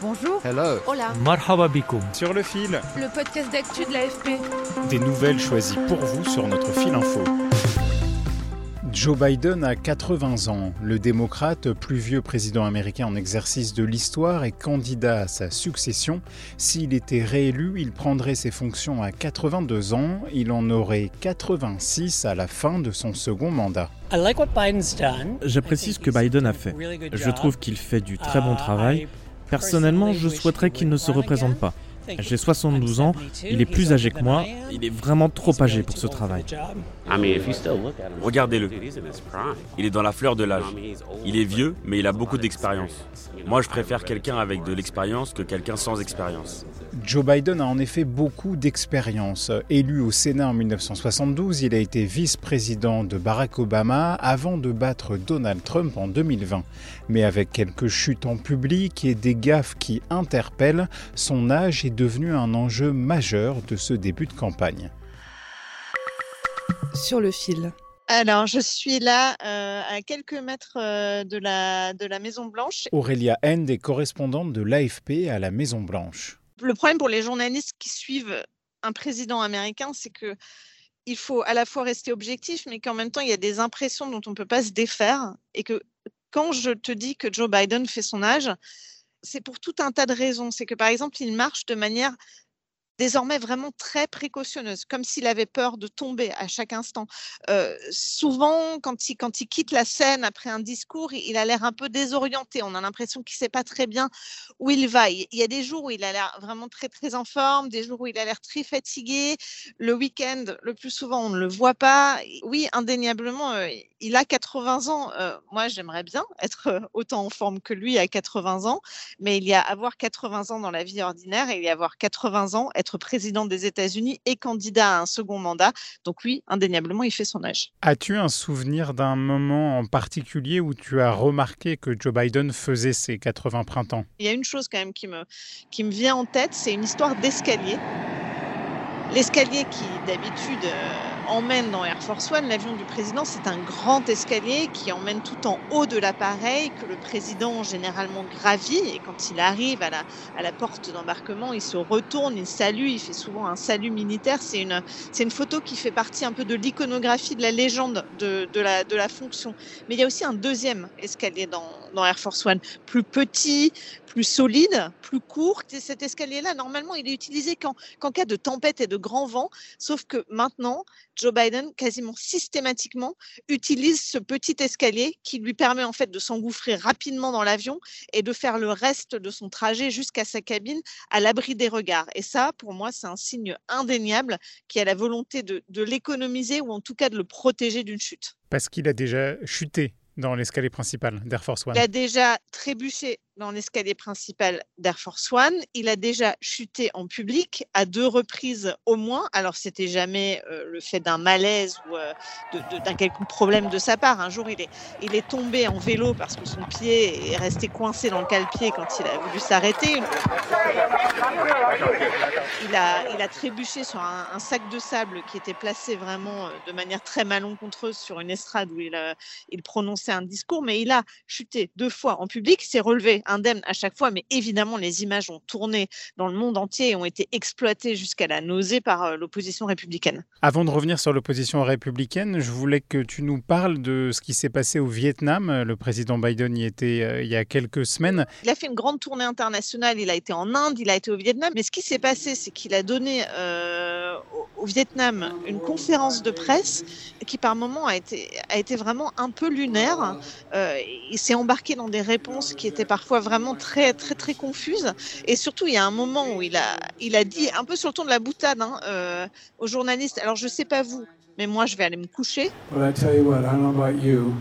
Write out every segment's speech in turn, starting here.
Bonjour. Hello. Hola. Marhaba bikoum. Sur le fil, Le podcast d'actu de l'AFP. des nouvelles choisies pour vous sur notre fil info. Joe Biden a 80 ans. Le démocrate, plus vieux président américain en exercice de l'histoire, est candidat à sa succession. S'il était réélu, il prendrait ses fonctions à 82 ans. Il en aurait 86 à la fin de son second mandat. J'apprécie ce que Biden a fait. Je trouve qu'il fait du très bon travail. Personnellement, je souhaiterais qu'il ne se représente pas. J'ai 72 ans, il est plus âgé que moi, il est vraiment trop âgé pour ce travail. Regardez-le. Il est dans la fleur de l'âge. Il est vieux, mais il a beaucoup d'expérience. Moi, je préfère quelqu'un avec de l'expérience que quelqu'un sans expérience. Joe Biden a en effet beaucoup d'expérience. Élu au Sénat en 1972, il a été vice-président de Barack Obama avant de battre Donald Trump en 2020. Mais avec quelques chutes en public et des gaffes qui interpellent, son âge est devenu un enjeu majeur de ce début de campagne. Sur le fil. Alors, je suis là euh, à quelques mètres euh, de, la, de la Maison Blanche. Aurélia End est correspondante de l'AFP à la Maison Blanche. Le problème pour les journalistes qui suivent un président américain, c'est que il faut à la fois rester objectif, mais qu'en même temps, il y a des impressions dont on ne peut pas se défaire. Et que quand je te dis que Joe Biden fait son âge, c'est pour tout un tas de raisons. C'est que, par exemple, il marche de manière désormais vraiment très précautionneuse, comme s'il avait peur de tomber à chaque instant. Euh, souvent, quand il, quitte la scène après un discours, il, a l'air un peu désorienté. On a l'impression qu'il ne sait pas très bien où il va. Il, y a des jours où il a l'air vraiment très, très en forme, des jours où il a l'air très fatigué. Le week-end, le plus souvent, on ne le voit pas. Oui, indéniablement, euh, il a 80 ans. Euh, moi, j'aimerais bien être autant en forme que lui à 80 ans, mais il y a avoir 80 ans dans la vie ordinaire et il y a avoir 80 ans, être président des États-Unis et candidat à un second mandat. Donc oui, indéniablement, il fait son âge. As-tu un souvenir d'un moment en particulier où tu as remarqué que Joe Biden faisait ses 80 printemps? Il y a une chose quand même qui me, qui me vient en tête, c'est une histoire d'escalier. L'escalier qui d'habitude euh, emmène dans Air Force One, l'avion du président, c'est un grand escalier qui emmène tout en haut de l'appareil, que le président généralement gravit. Et quand il arrive à la, à la porte d'embarquement, il se retourne, il salue, il fait souvent un salut militaire. C'est une, c'est une photo qui fait partie un peu de l'iconographie de la légende de, de, la, de la fonction. Mais il y a aussi un deuxième escalier dans, dans Air Force One, plus petit, plus solide, plus court. Cet escalier-là, normalement, il est utilisé qu'en, qu'en cas de tempête et de grand vent, sauf que maintenant, Joe Biden, quasiment systématiquement, utilise ce petit escalier qui lui permet en fait de s'engouffrer rapidement dans l'avion et de faire le reste de son trajet jusqu'à sa cabine à l'abri des regards. Et ça, pour moi, c'est un signe indéniable qui a la volonté de, de l'économiser ou en tout cas de le protéger d'une chute. Parce qu'il a déjà chuté dans l'escalier principal d'Air Force One. Il a déjà trébuché dans l'escalier principal d'Air Force One. Il a déjà chuté en public à deux reprises au moins. Alors, c'était jamais euh, le fait d'un malaise ou euh, d'un quelconque problème de sa part. Un jour, il est, tombé en vélo parce que son pied est resté coincé dans le cale-pied quand il a voulu s'arrêter. Il a, trébuché sur un, sac de sable qui était placé vraiment euh, de manière très malencontreuse sur une estrade où il, il prononçait un discours, mais il a chuté deux fois en public, s'est relevé indemne à chaque fois, mais évidemment les images ont tourné dans le monde entier et ont été exploitées jusqu'à la nausée par euh, l'opposition républicaine. Avant de revenir sur l'opposition républicaine, je voulais que tu nous parles de ce qui s'est passé au Vietnam. Le président Biden y était euh, il y a quelques semaines. Il a fait une grande tournée internationale, il a été en Inde, il a été au Vietnam, mais ce qui s'est passé, c'est qu'il a donné euh, au, Vietnam une conférence de presse qui par moment a été, a été vraiment un peu lunaire. Euh, il s'est embarqué dans des réponses qui étaient parfois vraiment très très très confuses. Et surtout, il y a un moment où il a, il a dit un peu sur le ton de la boutade hein, euh, aux journalistes. Alors je sais pas vous, mais moi je vais aller me coucher. But I tell you what, I don't know about you,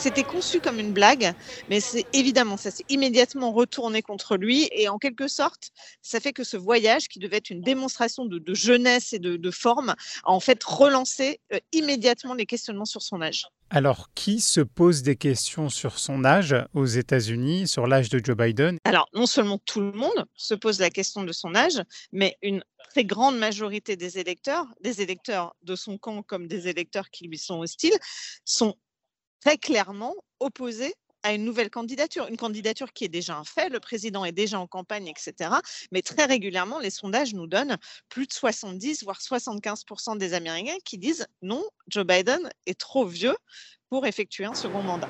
C'était conçu comme une blague, mais c'est évidemment, ça s'est immédiatement retourné contre lui et en quelque sorte, ça fait que ce voyage, qui devait être une démonstration de, de jeunesse et de, de, forme, a en fait relancé euh, immédiatement les questionnements sur son âge. Alors, qui se pose des questions sur son âge aux États-Unis, sur l'âge de Joe Biden? Alors, non seulement tout le monde se pose la question de son âge, mais une très grande majorité des électeurs, des électeurs de son camp comme des électeurs qui lui sont hostiles, sont très clairement opposés à une nouvelle candidature, une candidature qui est déjà un fait, le président est déjà en campagne, etc. Mais très régulièrement, les sondages nous donnent plus de 70, voire 75% des Américains qui disent non, Joe Biden est trop vieux pour effectuer un second mandat.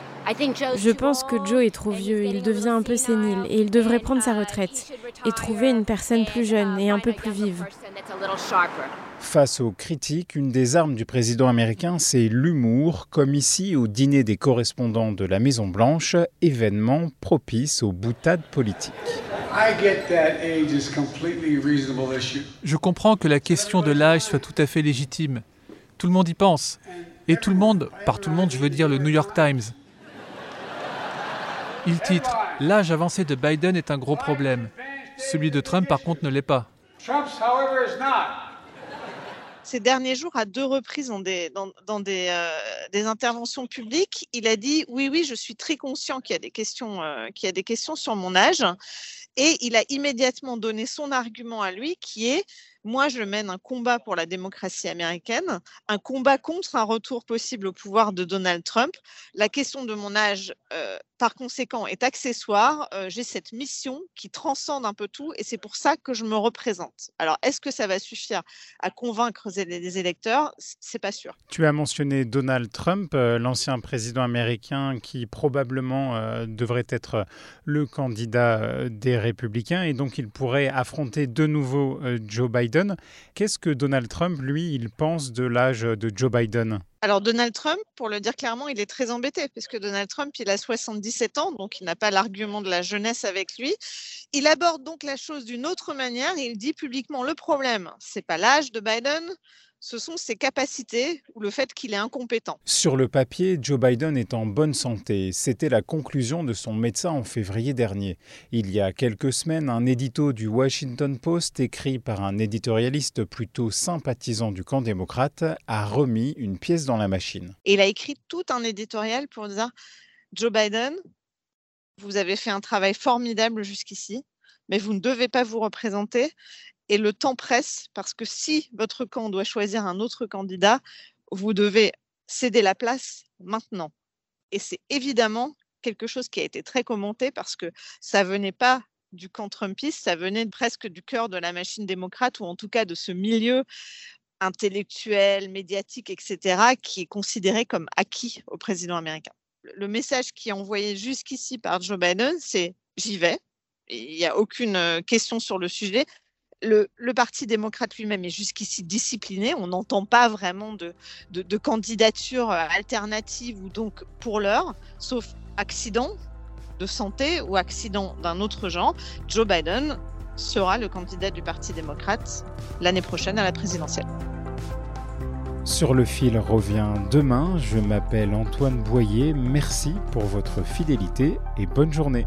Je pense que Joe est trop vieux, il devient un peu sénile et il devrait prendre sa retraite et trouver une personne plus jeune et un peu plus vive. Face aux critiques, une des armes du président américain, c'est l'humour, comme ici au dîner des correspondants de la Maison-Blanche, événement propice aux boutades politiques. Je comprends que la question de l'âge soit tout à fait légitime. Tout le monde y pense. Et tout le monde, par tout le monde, je veux dire le New York Times. Il titre L'âge avancé de Biden est un gros problème. Celui de Trump, par contre, ne l'est pas. Ces derniers jours, à deux reprises dans euh, des, interventions publiques, il a dit oui, oui, je suis très conscient euh, qu'il y a des questions sur mon âge, et il a immédiatement donné son argument à lui, qui est moi, je mène un combat pour la démocratie américaine, un combat contre un retour possible au pouvoir de Donald Trump. La question de mon âge, euh, par conséquent, est accessoire. Euh, J'ai cette mission qui transcende un peu tout et c'est pour ça que je me représente. Alors, est-ce que ça va suffire à convaincre les électeurs? C'est pas sûr. Tu as mentionné Donald Trump, euh, l'ancien président américain qui probablement devrait être le candidat des républicains et donc il pourrait affronter de nouveau Joe Qu'est-ce que Donald Trump, lui, il pense de l'âge de Joe Biden? Alors Donald Trump, pour le dire clairement, il est très embêté puisque Donald Trump, il a 77 ans, donc il n'a pas l'argument de la jeunesse avec lui. Il aborde donc la chose d'une autre manière. Il dit publiquement le problème, c'est pas l'âge de Biden, ce sont ses capacités ou le fait qu'il est incompétent. Sur le papier, Joe Biden est en bonne santé. C'était la conclusion de son médecin en février dernier. Il y a quelques semaines, un édito du Washington Post, écrit par un éditorialiste plutôt sympathisant du camp démocrate, a remis une pièce dans la machine. Et il a écrit tout un éditorial pour dire Joe Biden, vous avez fait un travail formidable jusqu'ici, mais vous ne devez pas vous représenter et le temps presse parce que si votre camp doit choisir un autre candidat, vous devez céder la place maintenant. Et c'est évidemment quelque chose qui a été très commenté parce que ça venait pas du camp Trumpiste, ça venait presque du cœur de la machine démocrate ou en tout cas de ce milieu intellectuel, médiatique, etc., qui est considéré comme acquis au président américain. Le message qui est envoyé jusqu'ici par Joe Biden, c'est j'y vais. Il n'y a aucune question sur le sujet le, Parti démocrate lui-même est jusqu'ici discipliné. On n'entend pas vraiment de, de, de, candidature alternative ou donc pour l'heure, sauf accident de santé ou accident d'un autre genre. Joe Biden sera le candidat du Parti démocrate l'année prochaine à la présidentielle. Sur le fil revient demain. Je m'appelle Antoine Boyer. Merci pour votre fidélité et bonne journée.